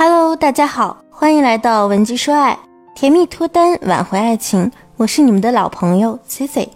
Hello，大家好，欢迎来到文姬说爱，甜蜜脱单，挽回爱情。我是你们的老朋友 Cici。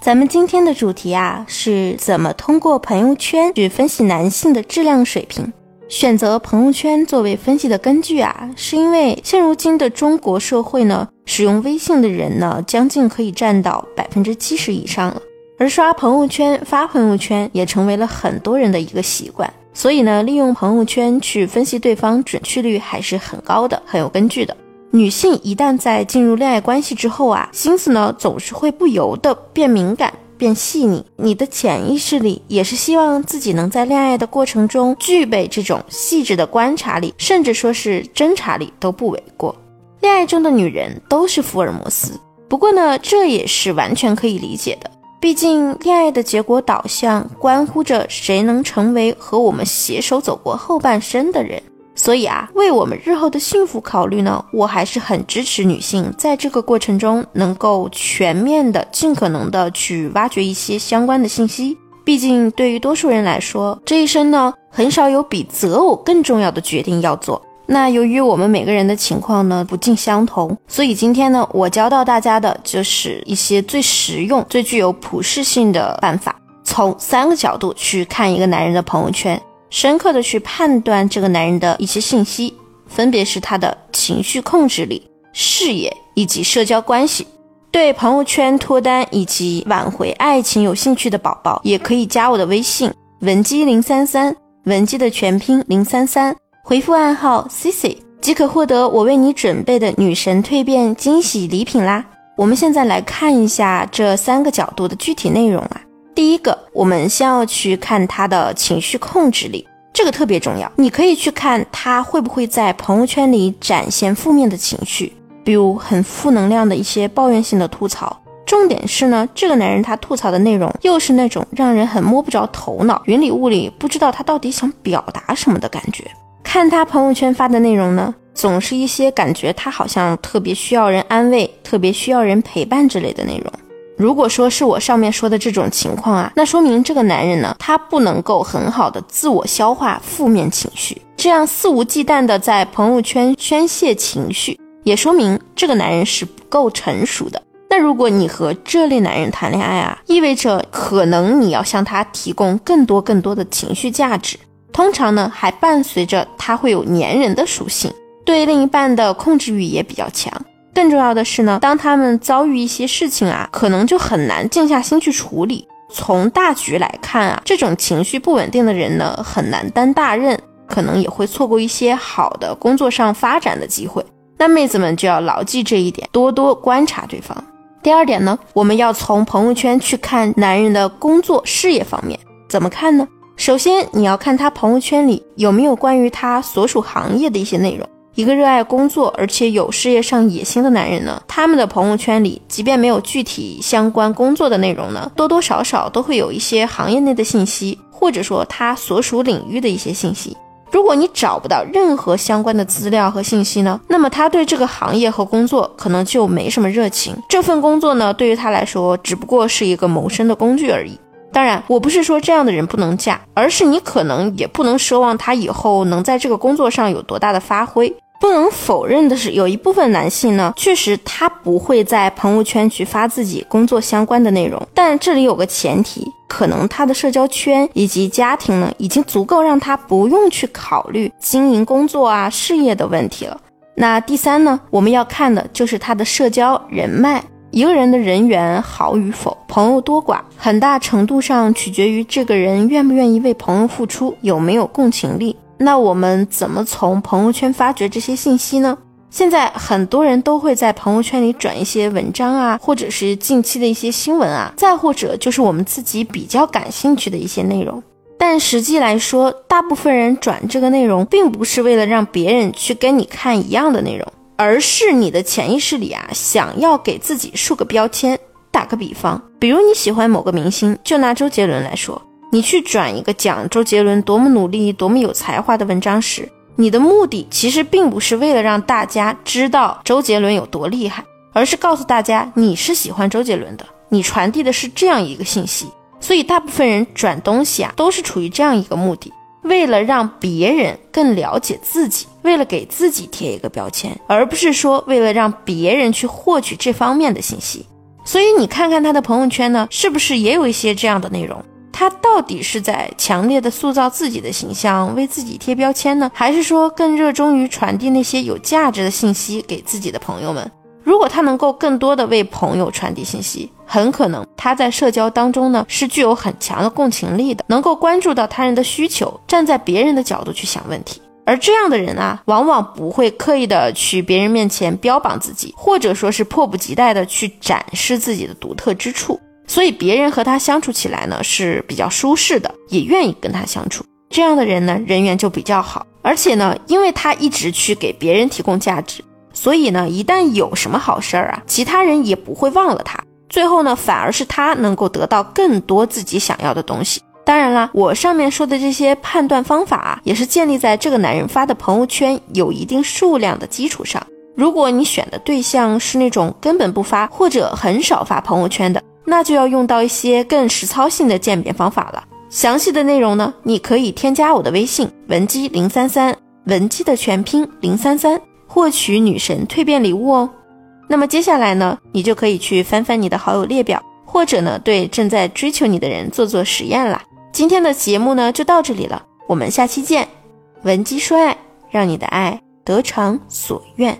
咱们今天的主题啊，是怎么通过朋友圈去分析男性的质量水平。选择朋友圈作为分析的根据啊，是因为现如今的中国社会呢，使用微信的人呢，将近可以占到百分之七十以上了。而刷朋友圈、发朋友圈也成为了很多人的一个习惯。所以呢，利用朋友圈去分析对方，准确率还是很高的，很有根据的。女性一旦在进入恋爱关系之后啊，心思呢总是会不由得变敏感。变细腻，你的潜意识里也是希望自己能在恋爱的过程中具备这种细致的观察力，甚至说是侦查力都不为过。恋爱中的女人都是福尔摩斯，不过呢，这也是完全可以理解的，毕竟恋爱的结果导向关乎着谁能成为和我们携手走过后半生的人。所以啊，为我们日后的幸福考虑呢，我还是很支持女性在这个过程中能够全面的、尽可能的去挖掘一些相关的信息。毕竟，对于多数人来说，这一生呢，很少有比择偶更重要的决定要做。那由于我们每个人的情况呢不尽相同，所以今天呢，我教到大家的就是一些最实用、最具有普适性的办法，从三个角度去看一个男人的朋友圈。深刻的去判断这个男人的一些信息，分别是他的情绪控制力、事业以及社交关系。对朋友圈脱单以及挽回爱情有兴趣的宝宝，也可以加我的微信文姬零三三，文姬的全拼零三三，回复暗号 C C 即可获得我为你准备的女神蜕变惊喜礼品啦。我们现在来看一下这三个角度的具体内容啊。第一个，我们先要去看他的情绪控制力，这个特别重要。你可以去看他会不会在朋友圈里展现负面的情绪，比如很负能量的一些抱怨性的吐槽。重点是呢，这个男人他吐槽的内容又是那种让人很摸不着头脑、云里雾里，不知道他到底想表达什么的感觉。看他朋友圈发的内容呢，总是一些感觉他好像特别需要人安慰、特别需要人陪伴之类的内容。如果说是我上面说的这种情况啊，那说明这个男人呢，他不能够很好的自我消化负面情绪，这样肆无忌惮的在朋友圈宣泄情绪，也说明这个男人是不够成熟的。那如果你和这类男人谈恋爱啊，意味着可能你要向他提供更多更多的情绪价值，通常呢还伴随着他会有粘人的属性，对另一半的控制欲也比较强。更重要的是呢，当他们遭遇一些事情啊，可能就很难静下心去处理。从大局来看啊，这种情绪不稳定的人呢，很难担大任，可能也会错过一些好的工作上发展的机会。那妹子们就要牢记这一点，多多观察对方。第二点呢，我们要从朋友圈去看男人的工作事业方面，怎么看呢？首先你要看他朋友圈里有没有关于他所属行业的一些内容。一个热爱工作而且有事业上野心的男人呢，他们的朋友圈里，即便没有具体相关工作的内容呢，多多少少都会有一些行业内的信息，或者说他所属领域的一些信息。如果你找不到任何相关的资料和信息呢，那么他对这个行业和工作可能就没什么热情。这份工作呢，对于他来说只不过是一个谋生的工具而已。当然，我不是说这样的人不能嫁，而是你可能也不能奢望他以后能在这个工作上有多大的发挥。不能否认的是，有一部分男性呢，确实他不会在朋友圈去发自己工作相关的内容。但这里有个前提，可能他的社交圈以及家庭呢，已经足够让他不用去考虑经营工作啊、事业的问题了。那第三呢，我们要看的就是他的社交人脉。一个人的人缘好与否，朋友多寡，很大程度上取决于这个人愿不愿意为朋友付出，有没有共情力。那我们怎么从朋友圈发掘这些信息呢？现在很多人都会在朋友圈里转一些文章啊，或者是近期的一些新闻啊，再或者就是我们自己比较感兴趣的一些内容。但实际来说，大部分人转这个内容，并不是为了让别人去跟你看一样的内容，而是你的潜意识里啊，想要给自己树个标签。打个比方，比如你喜欢某个明星，就拿周杰伦来说。你去转一个讲周杰伦多么努力、多么有才华的文章时，你的目的其实并不是为了让大家知道周杰伦有多厉害，而是告诉大家你是喜欢周杰伦的，你传递的是这样一个信息。所以，大部分人转东西啊，都是处于这样一个目的：为了让别人更了解自己，为了给自己贴一个标签，而不是说为了让别人去获取这方面的信息。所以你看看他的朋友圈呢，是不是也有一些这样的内容？他到底是在强烈的塑造自己的形象，为自己贴标签呢，还是说更热衷于传递那些有价值的信息给自己的朋友们？如果他能够更多的为朋友传递信息，很可能他在社交当中呢是具有很强的共情力的，能够关注到他人的需求，站在别人的角度去想问题。而这样的人啊，往往不会刻意的去别人面前标榜自己，或者说是迫不及待的去展示自己的独特之处，所以别人和他相处起来呢是比较舒适的，也愿意跟他相处。这样的人呢，人缘就比较好，而且呢，因为他一直去给别人提供价值，所以呢，一旦有什么好事儿啊，其他人也不会忘了他。最后呢，反而是他能够得到更多自己想要的东西。当然啦，我上面说的这些判断方法啊，也是建立在这个男人发的朋友圈有一定数量的基础上。如果你选的对象是那种根本不发或者很少发朋友圈的，那就要用到一些更实操性的鉴别方法了。详细的内容呢，你可以添加我的微信文姬零三三，文姬的全拼零三三，获取女神蜕变礼物哦。那么接下来呢，你就可以去翻翻你的好友列表，或者呢，对正在追求你的人做做实验啦。今天的节目呢就到这里了，我们下期见。闻鸡说爱，让你的爱得偿所愿。